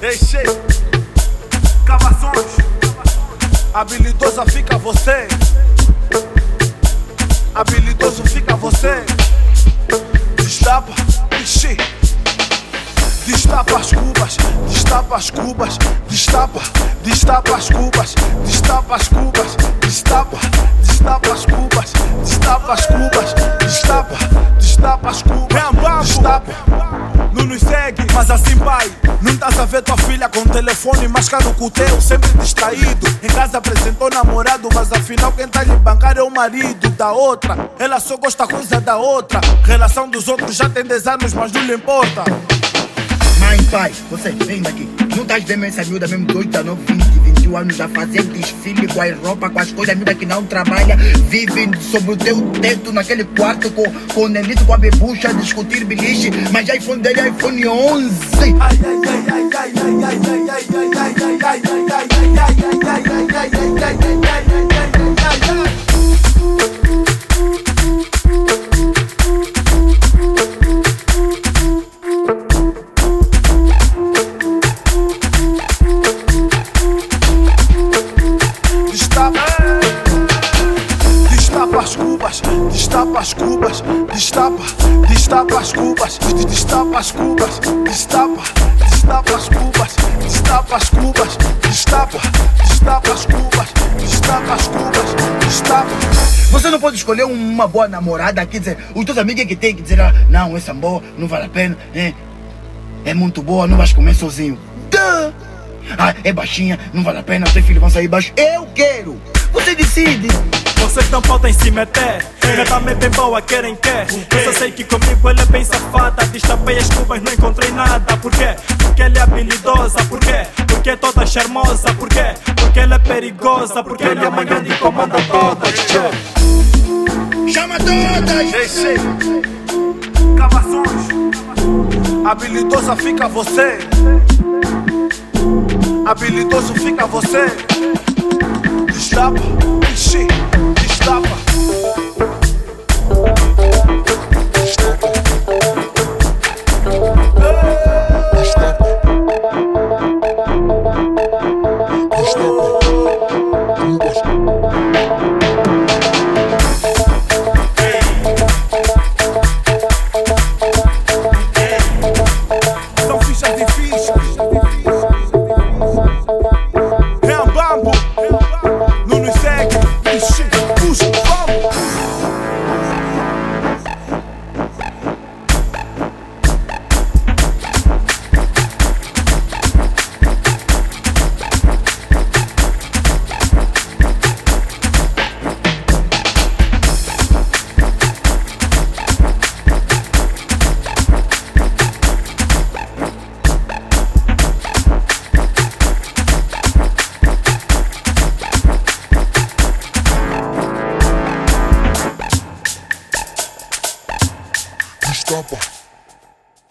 Deixei cavações. Habilidosa fica você. Habilidoso fica você. Destapa, ixi. Destapa as cubas, destapa as cubas, destapa, destapa as cubas, destapa as cubas, destapa, destapa as cubas, destapa as cubas, o telefone mais caro que o teu, sempre distraído. Em casa apresentou namorado, mas afinal quem tá lhe bancar é o marido da outra. Ela só gosta coisa da outra. Relação dos outros já tem 10 anos, mas não lhe importa. Mãe, pai, vocês vem daqui. Não estás vendo essa miúda mesmo de 8 a 9, 20, 21 anos a fazer desfile com as roupas, com as coisas, miúda que não trabalha, vive sobre o teu teto naquele quarto com, com o Nenito, com a bebucha, discutir beliche, mas iPhone dele é iPhone 11. Destapa, destapa as cubas, destapa, destapa as cubas, destapa as cubas, destapa, destapa as cubas, destapa as cubas, destapa, destapa as cubas, destapa as cubas, destapa. Você não pode escolher uma boa namorada aqui, dizer, os teus amigos é que tem que dizer, ah, não, essa boa, não vale a pena, é, é muito boa, não vais comer sozinho. Duh! Ah, é baixinha, não vale a pena, teus filhos vão sair baixos. Eu quero! Você decide! Vocês não podem se meter. Ela também bem boa, querem quer. Eu só sei que comigo ela é bem safada. Destapei as cubas, não encontrei nada. Por quê? Porque ela é habilidosa. Por quê? Porque é toda charmosa. Por quê? Porque ela é perigosa. Porque ela é uma grande e comanda todas. Chama todas! Deixei cavações. Habilidosa fica você. Habilidoso fica você. Destapa, ixi, Destapa.